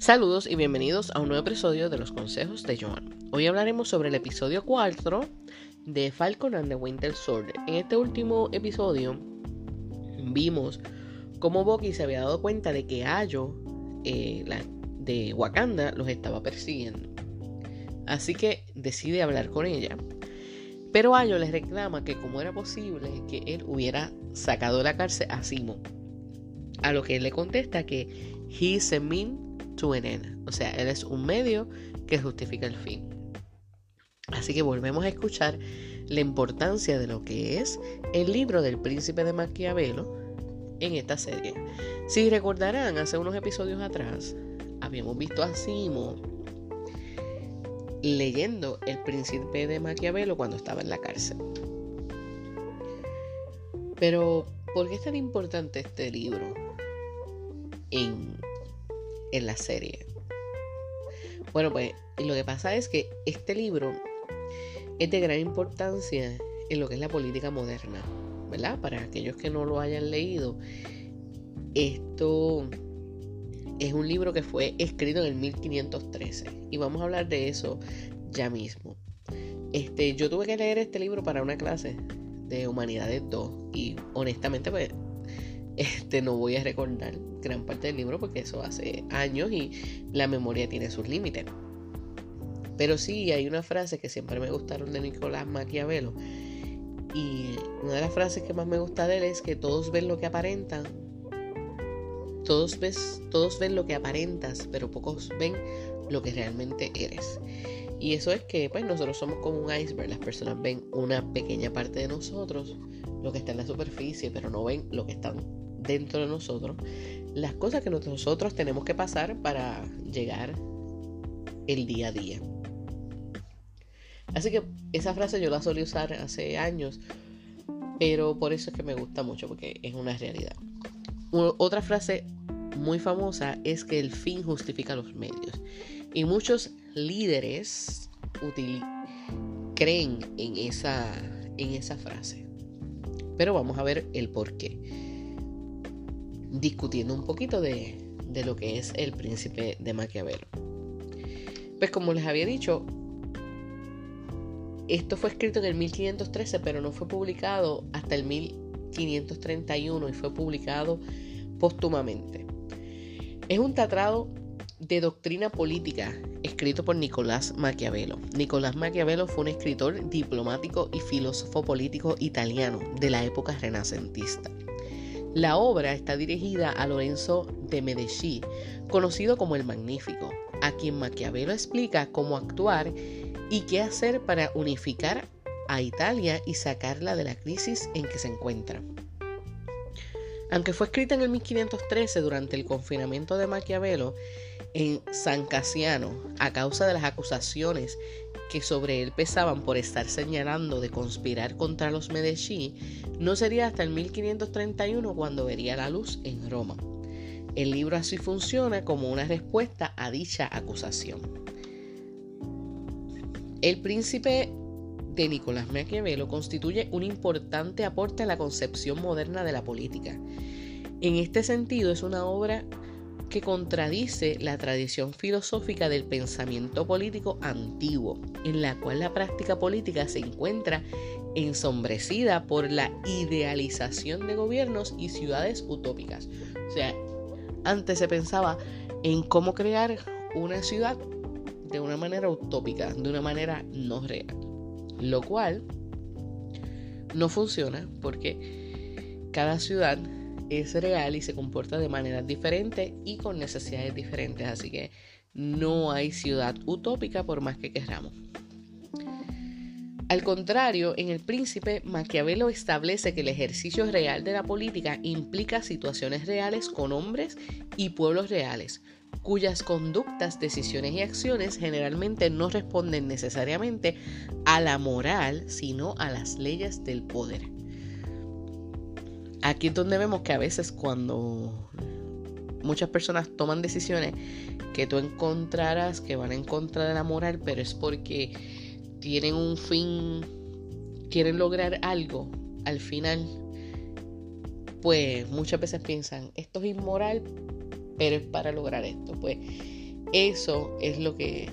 Saludos y bienvenidos a un nuevo episodio de los consejos de Joan. Hoy hablaremos sobre el episodio 4 de Falcon and the Winter Soldier. En este último episodio vimos cómo Bucky se había dado cuenta de que Ayo eh, de Wakanda los estaba persiguiendo. Así que decide hablar con ella. Pero Ayo les reclama que cómo era posible que él hubiera sacado de la cárcel a Simo. A lo que él le contesta que he's a o sea, él es un medio que justifica el fin. Así que volvemos a escuchar la importancia de lo que es el libro del príncipe de Maquiavelo en esta serie. Si recordarán, hace unos episodios atrás habíamos visto a Simo leyendo El príncipe de Maquiavelo cuando estaba en la cárcel. Pero, ¿por qué es tan importante este libro en la serie. Bueno, pues lo que pasa es que este libro es de gran importancia en lo que es la política moderna, ¿verdad? Para aquellos que no lo hayan leído, esto es un libro que fue escrito en el 1513 y vamos a hablar de eso ya mismo. Este, yo tuve que leer este libro para una clase de Humanidades 2 y honestamente pues este, no voy a recordar gran parte del libro porque eso hace años y la memoria tiene sus límites. Pero sí, hay una frase que siempre me gustaron de Nicolás Maquiavelo. Y una de las frases que más me gusta de él es que todos ven lo que aparentan. Todos, ves, todos ven lo que aparentas, pero pocos ven lo que realmente eres. Y eso es que pues nosotros somos como un iceberg. Las personas ven una pequeña parte de nosotros, lo que está en la superficie, pero no ven lo que está dentro de nosotros las cosas que nosotros tenemos que pasar para llegar el día a día. Así que esa frase yo la solía usar hace años, pero por eso es que me gusta mucho, porque es una realidad. Otra frase muy famosa es que el fin justifica los medios. Y muchos líderes creen en esa, en esa frase. Pero vamos a ver el por qué discutiendo un poquito de, lo que es el príncipe de Maquiavelo. Pues como les había dicho, esto fue escrito en el 1513, pero no fue publicado hasta el 1531 y fue publicado póstumamente. Es un tratado de doctrina política escrito por Nicolás Maquiavelo. Nicolás Maquiavelo fue un escritor diplomático y filósofo político italiano de la época renacentista. La obra está dirigida a Lorenzo de Medici, conocido como el Magnífico, a quien Maquiavelo explica cómo actuar y qué hacer para unificar a Italia y sacarla de la crisis en que se encuentra. Aunque fue escrita en el 1513 durante el confinamiento de Maquiavelo en San Casiano a causa de las acusaciones que sobre él pesaban por estar señalando de conspirar contra los Medici, no sería hasta el 1531 cuando vería la luz en Roma. El libro así funciona como una respuesta a dicha acusación. El príncipe de Nicolás Maquiavelo constituye un importante aporte a la concepción moderna de la política. En este sentido es una obra que contradice la tradición filosófica del pensamiento político antiguo, en la cual la práctica política se encuentra ensombrecida por la idealización de gobiernos y ciudades utópicas. O sea, antes se pensaba en cómo crear una ciudad de una manera utópica, de una manera no real, lo cual no funciona porque cada ciudad es real y se comporta de manera diferente y con necesidades diferentes. Así que no hay ciudad utópica por más que queramos. Al contrario, en El Príncipe, Maquiavelo establece que el ejercicio real de la política implica situaciones reales con hombres y pueblos reales, cuyas conductas, decisiones y acciones generalmente no responden necesariamente a la moral, sino a las leyes del poder. Aquí es donde vemos que a veces cuando muchas personas toman decisiones que tú encontrarás que van en contra de la moral, pero es porque tienen un fin, quieren lograr algo al final, pues muchas veces piensan, esto es inmoral, pero es para lograr esto. Pues Eso es lo que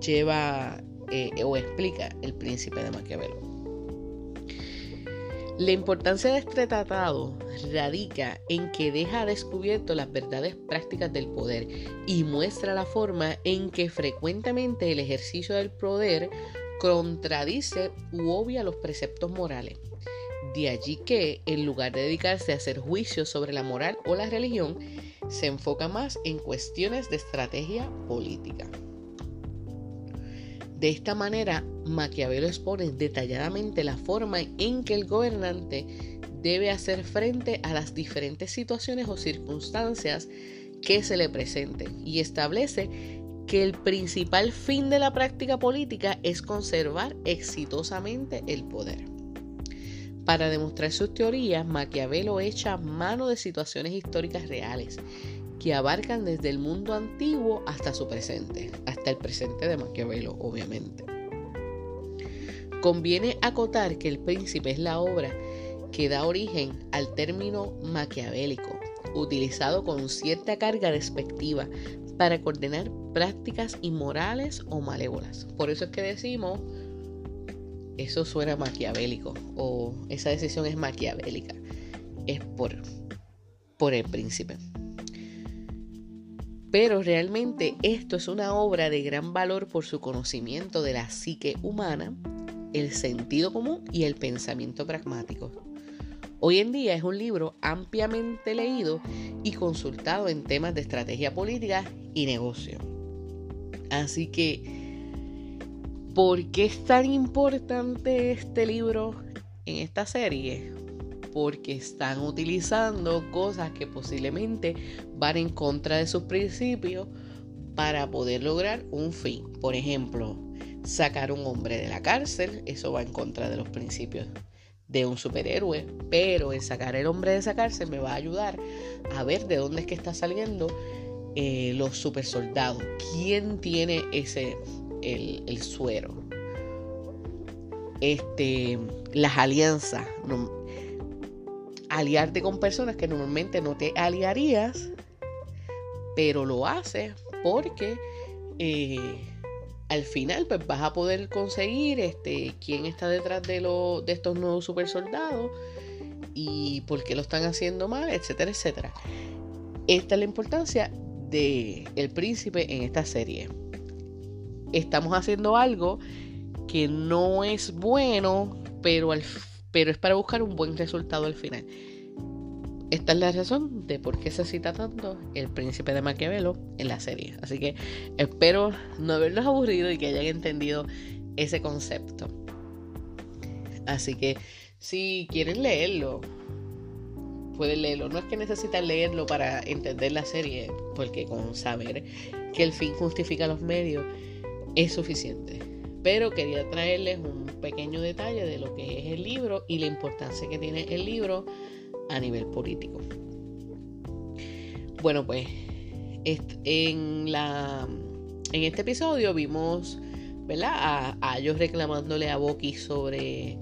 lleva eh, o explica el príncipe de Maquiavelo. La importancia de este tratado radica en que deja descubierto las verdades prácticas del poder y muestra la forma en que frecuentemente el ejercicio del poder contradice u obvia los preceptos morales. De allí que, en lugar de dedicarse a hacer juicios sobre la moral o la religión, se enfoca más en cuestiones de estrategia política. De esta manera, Maquiavelo expone detalladamente la forma en que el gobernante debe hacer frente a las diferentes situaciones o circunstancias que se le presenten y establece que el principal fin de la práctica política es conservar exitosamente el poder. Para demostrar sus teorías, Maquiavelo echa mano de situaciones históricas reales que abarcan desde el mundo antiguo hasta su presente, hasta el presente de Maquiavelo, obviamente. Conviene acotar que El Príncipe es la obra que da origen al término maquiavélico, utilizado con cierta carga despectiva para coordinar prácticas inmorales o malévolas. Por eso es que decimos, eso suena maquiavélico o esa decisión es maquiavélica. Es por, por el príncipe. Pero realmente esto es una obra de gran valor por su conocimiento de la psique humana, el sentido común y el pensamiento pragmático. Hoy en día es un libro ampliamente leído y consultado en temas de estrategia política y negocio. Así que, ¿por qué es tan importante este libro en esta serie? Porque están utilizando cosas que posiblemente van en contra de sus principios para poder lograr un fin. Por ejemplo, sacar un hombre de la cárcel, eso va en contra de los principios de un superhéroe, pero el sacar el hombre de esa cárcel me va a ayudar a ver de dónde es que está saliendo eh, los super soldados. ¿Quién tiene ese, el, suero? Este, las alianzas. Aliarte con personas que normalmente no te aliarías, pero lo haces porque eh, al final pues vas a poder conseguir este, quién está detrás de, lo, de estos nuevos super soldados y por qué lo están haciendo mal, etcétera, etcétera. Esta es la importancia de El Príncipe en esta serie. Estamos haciendo algo que no es bueno, pero, pero es para buscar un buen resultado al final. Esta es la razón de por qué se cita tanto el príncipe de Maquiavelo en la serie. Así que espero no haberlos aburrido y que hayan entendido ese concepto. Así que si quieren leerlo, pueden leerlo. No es que necesitan leerlo para entender la serie, porque con saber que el fin justifica los medios es suficiente. Pero quería traerles un pequeño detalle de lo que es el libro y la importancia que tiene el libro a nivel político. Bueno, pues en, la, en este episodio vimos ¿verdad? A, ellos reclamándole a Boki sobre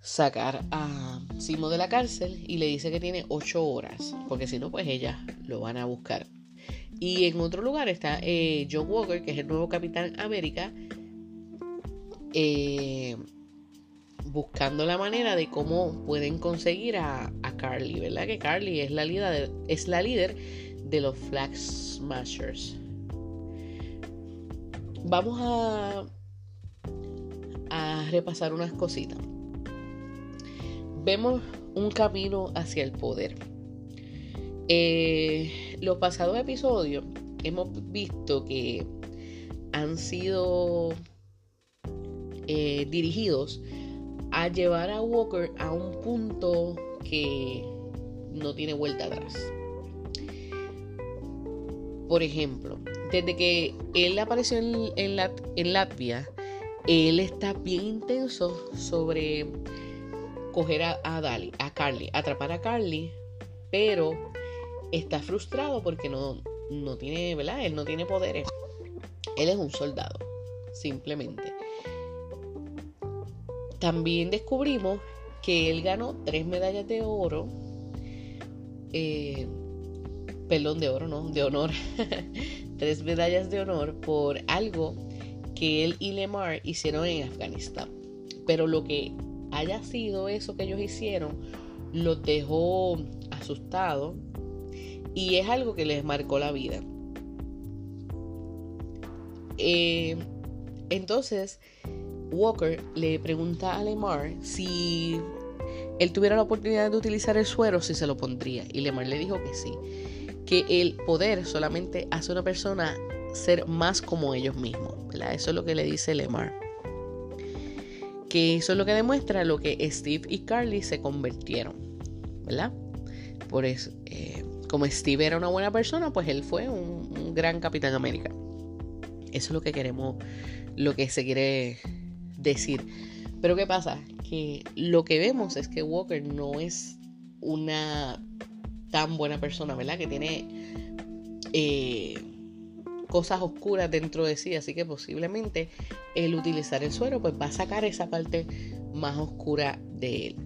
sacar a Simo de la cárcel y le dice que tiene ocho horas, porque si no, pues ellas lo van a buscar. Y en otro lugar está eh, John Walker, que es el nuevo Capitán América, eh, buscando la manera de cómo pueden conseguir a, Carly, ¿verdad? Que Carly es la líder, es la líder de los Flag Smashers. Vamos a, a repasar unas cositas. Vemos un camino hacia el poder. Eh, los pasados episodios hemos visto que han sido eh, dirigidos a llevar a Walker a un punto que no tiene vuelta atrás. Por ejemplo, desde que él apareció en, Latvia, él está bien intenso sobre coger a, a, Dali, a Carly, atrapar a Carly, pero está frustrado porque no, no tiene, ¿verdad? Él no tiene poderes. Él es un soldado, simplemente. También descubrimos que él ganó tres medallas de oro eh, perdón, de oro, no, de honor, tres medallas de honor por algo que él y Lemar hicieron en Afganistán. Pero lo que haya sido eso que ellos hicieron, los dejó asustados y es algo que les marcó la vida. Eh, entonces, Walker le pregunta a Lemar si él tuviera la oportunidad de utilizar el suero, si se lo pondría. Y Lemar le dijo que sí. Que el poder solamente hace a una persona ser más como ellos mismos. Eso es lo que le dice Lemar. Que eso es lo que demuestra lo que Steve y Carly se convirtieron. ¿Verdad? Por eso, eh, como Steve era una buena persona, pues él fue un, un gran Capitán América. Eso es lo que queremos, lo que se quiere decir. Pero ¿qué pasa? Que lo que vemos es que Walker no es una tan buena persona, ¿verdad? Que tiene eh, cosas oscuras dentro de sí, así que posiblemente el utilizar el suero pues va a sacar esa parte más oscura de él.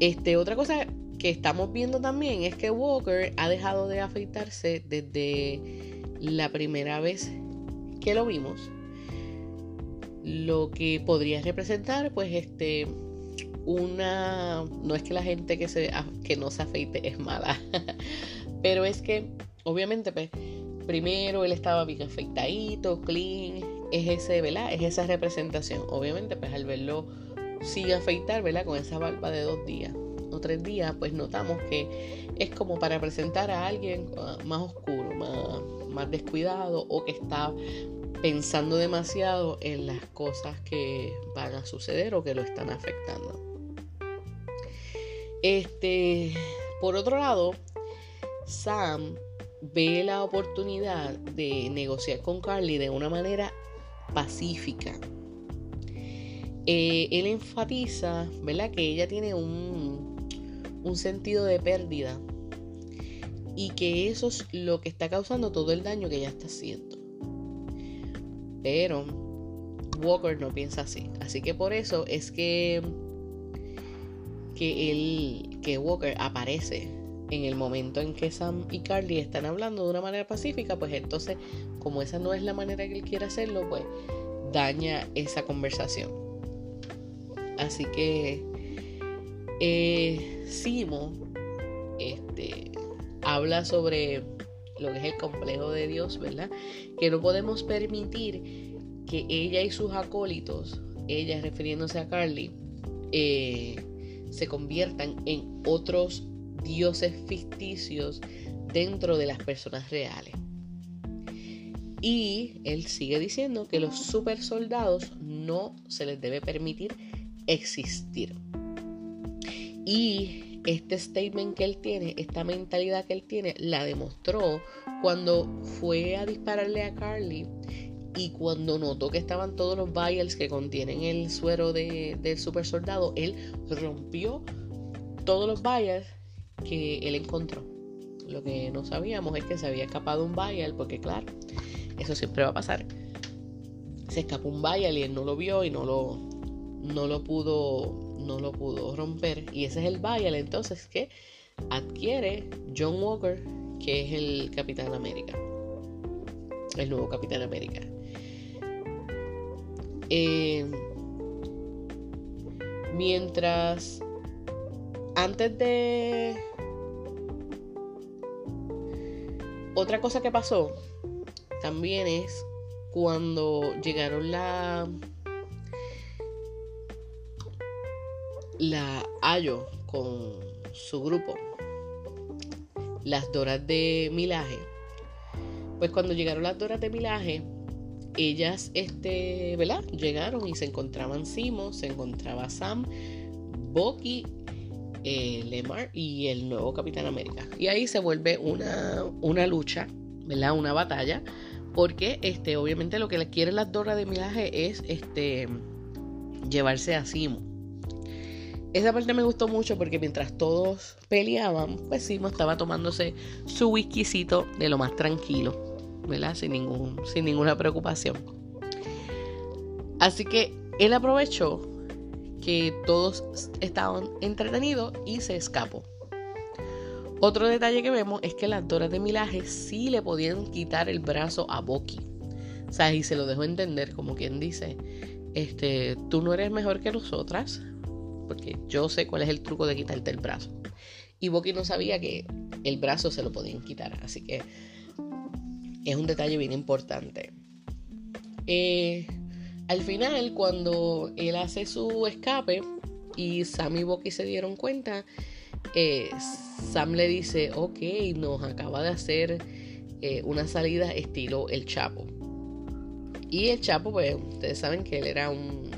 Este, otra cosa que estamos viendo también es que Walker ha dejado de afeitarse desde la primera vez que lo vimos lo que podría representar pues este una no es que la gente que se que no se afeite es mala pero es que obviamente pues primero él estaba bien afeitadito clean es ese verdad es esa representación. Obviamente pues al verlo sin afeitar verdad con esa barba de dos días o tres días pues notamos que es como para presentar a alguien ah, más oscuro más, más descuidado o que está pensando demasiado en las cosas que van a suceder o que lo están afectando. Este, por otro lado, Sam ve la oportunidad de negociar con Carly de una manera pacífica. Eh, él enfatiza, ¿verdad? Que ella tiene un, un sentido de pérdida y que eso es lo que está causando todo el daño que ella está haciendo. Pero Walker no piensa así. Así que por eso es que, que, él, que Walker aparece en el momento en que Sam y Carly están hablando de una manera pacífica, pues entonces, como esa no es la manera que él quiere hacerlo, pues daña esa conversación. Así que eh, Simo este, habla sobre lo que es el complejo de Dios, ¿verdad? Que no podemos permitir que ella y sus acólitos, ella refiriéndose a Carly, eh, se conviertan en otros dioses ficticios dentro de las personas reales. Y él sigue diciendo que los super soldados no se les debe permitir existir. Y este statement que él tiene, esta mentalidad que él tiene, la demostró cuando fue a dispararle a Carly y cuando notó que estaban todos los vials que contienen el suero de, del super soldado, él rompió todos los vials que él encontró. Lo que no sabíamos es que se había escapado un vial, porque claro, eso siempre va a pasar. Se escapó un vial y él no lo vio y no lo, no lo pudo no lo pudo romper. Y ese es el vial entonces que adquiere John Walker, que es el Capitán América. El nuevo Capitán América. Eh, mientras antes de otra cosa que pasó también es cuando llegaron la la hallo con su grupo, las Doras de Milaje. Pues cuando llegaron las Doras de Milaje, ellas, este, ¿verdad? Llegaron y se encontraban Simo, se encontraba Sam, Bucky, eh, Lemar y el nuevo Capitán América. Y ahí se vuelve una, una lucha, ¿verdad? Una batalla, porque este, obviamente lo que quieren las Doras de Milaje es este, llevarse a Simo. Esa parte me gustó mucho porque mientras todos peleaban, pues Simo estaba tomándose su whiskycito de lo más tranquilo, ¿verdad? Sin, ningún, sin ninguna preocupación. Así que él aprovechó que todos estaban entretenidos y se escapó. Otro detalle que vemos es que las Doras de Milaje sí le podían quitar el brazo a Boki. O sea, y se lo dejó entender, como quien dice, este, tú no eres mejor que nosotras, porque yo sé cuál es el truco de quitarte el brazo. Y Boki no sabía que el brazo se lo podían quitar, así que es un detalle bien importante. Eh, al final, cuando él hace su escape y Sam y Boki se dieron cuenta, eh, Sam le dice, ok, nos acaba de hacer eh, una salida estilo el Chapo. Y el Chapo, pues ustedes saben que él era un...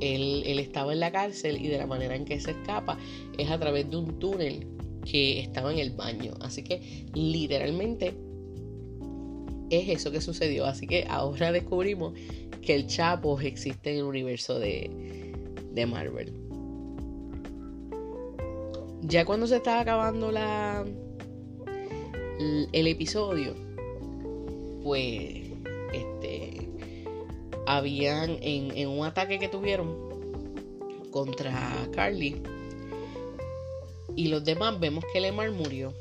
él, estaba en la cárcel y de la manera en que se escapa es a través de un túnel que estaba en el baño. Así que literalmente es eso que sucedió. Así que ahora descubrimos que el Chapo existe en el universo de, de Marvel. Ya cuando se estaba acabando la el episodio, pues este habían en, un ataque que tuvieron contra Carly y los demás vemos que Lemar murió.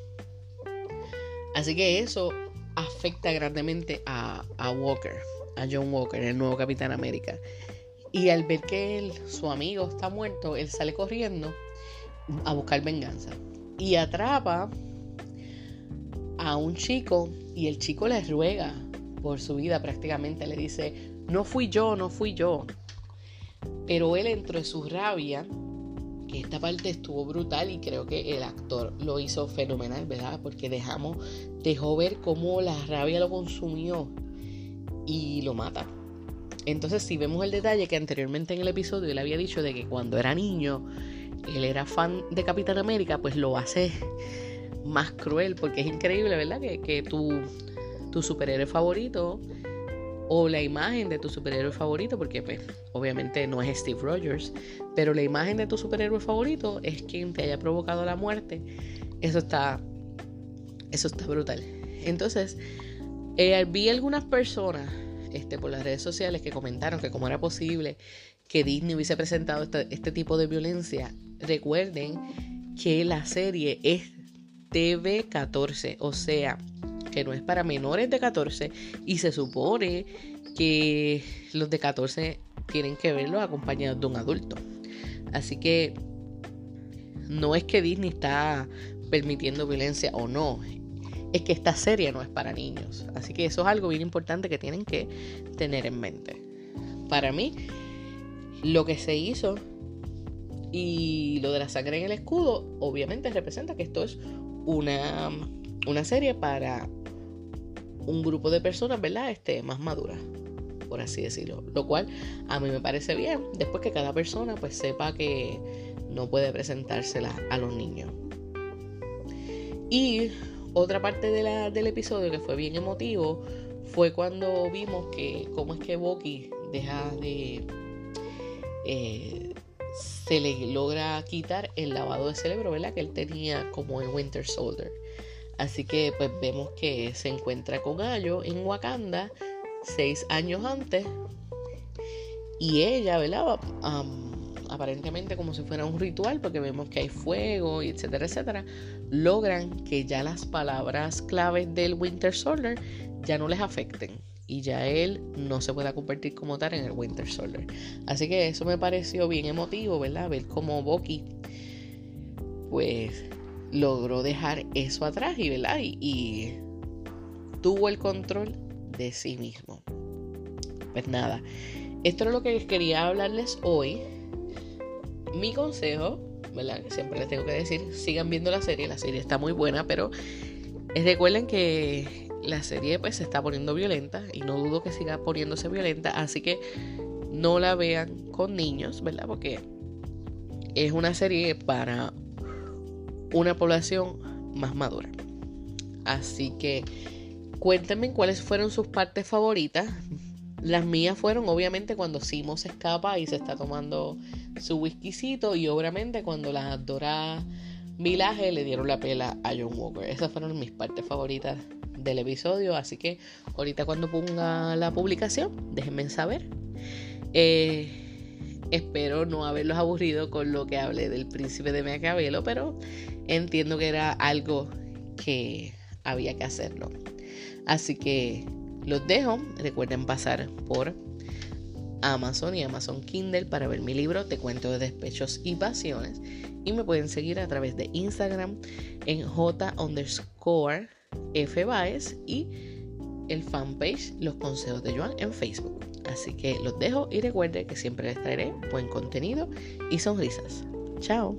Así que eso afecta grandemente a, a, Walker, a John Walker, el nuevo Capitán América. Y al ver que él, su amigo está muerto, él sale corriendo a buscar venganza. Y atrapa a un chico y el chico le ruega por su vida prácticamente. Le dice, no fui yo, no fui yo. Pero él entró de su rabia, que esta parte estuvo brutal y creo que el actor lo hizo fenomenal, ¿verdad? Porque dejamos, dejó ver cómo la rabia lo consumió y lo mata. Entonces si vemos el detalle que anteriormente en el episodio él había dicho de que cuando era niño él era fan de Capitán América, pues lo hace más cruel, porque es increíble, ¿verdad? Que, que tu, tu superhéroe favorito o la imagen de tu superhéroe favorito, porque pues obviamente no es Steve Rogers, pero la imagen de tu superhéroe favorito es quien te haya provocado la muerte. Eso está, eso está brutal. Entonces, eh, vi algunas personas este, por las redes sociales que comentaron que cómo era posible que Disney hubiese presentado este, este tipo de violencia Recuerden que la serie es TV14, o sea, que no es para menores de 14 y se supone que los de 14 tienen que verlo acompañados de un adulto. Así que no es que Disney está permitiendo violencia o no, es que esta serie no es para niños. Así que eso es algo bien importante que tienen que tener en mente. Para mí, lo que se hizo y lo de la sangre en el escudo, obviamente representa que esto es una, una serie para un grupo de personas, ¿verdad? Este, más maduras, por así decirlo. Lo cual a mí me parece bien, después que cada persona pues sepa que no puede presentársela a los niños. Y otra parte del episodio que fue bien emotivo fue cuando vimos que cómo es que Bucky deja de eh, se le logra quitar el lavado de cerebro, ¿verdad? Que él tenía como en Winter Soldier. Así que pues vemos que se encuentra con Ayo en Wakanda seis años antes. Y ella, ¿verdad? aparentemente como si fuera un ritual, porque vemos que hay fuego y etcétera, etcétera, logran que ya las palabras claves del Winter Soldier ya no les afecten y ya él no se pueda convertir como tal en el Winter Soldier. Así que eso me pareció bien emotivo, ¿verdad? Ver cómo Bucky pues logró dejar eso atrás y, ¿verdad? Y, tuvo el control de sí mismo. Pues nada, esto es lo que quería hablarles hoy. Mi consejo, ¿verdad? Siempre les tengo que decir, sigan viendo la serie, la serie está muy buena, pero recuerden que la serie pues se está poniendo violenta y no dudo que siga poniéndose violenta, así que no la vean con niños, ¿verdad? Porque es una serie para una población más madura. Así que cuéntenme cuáles fueron sus partes favoritas. Las mías fueron obviamente cuando Simo se escapa y se está tomando su whiskycito y obviamente cuando las Dora Milaje le dieron la pela a John Walker. Esas fueron mis partes favoritas del episodio. Así que ahorita cuando ponga la publicación, déjenme saber. Eh, Espero no haberlos aburrido con lo que hablé del príncipe de Maquiavelo, pero entiendo que era algo que había que hacerlo. Así que los dejo. Recuerden pasar por Amazon y Amazon Kindle para ver mi libro Te cuento de despechos y pasiones. Y me pueden seguir a través de Instagram en J underscore y el fanpage Los Consejos de Joan en Facebook. Así que los dejo y recuerden que siempre les traeré buen contenido y sonrisas. Chao.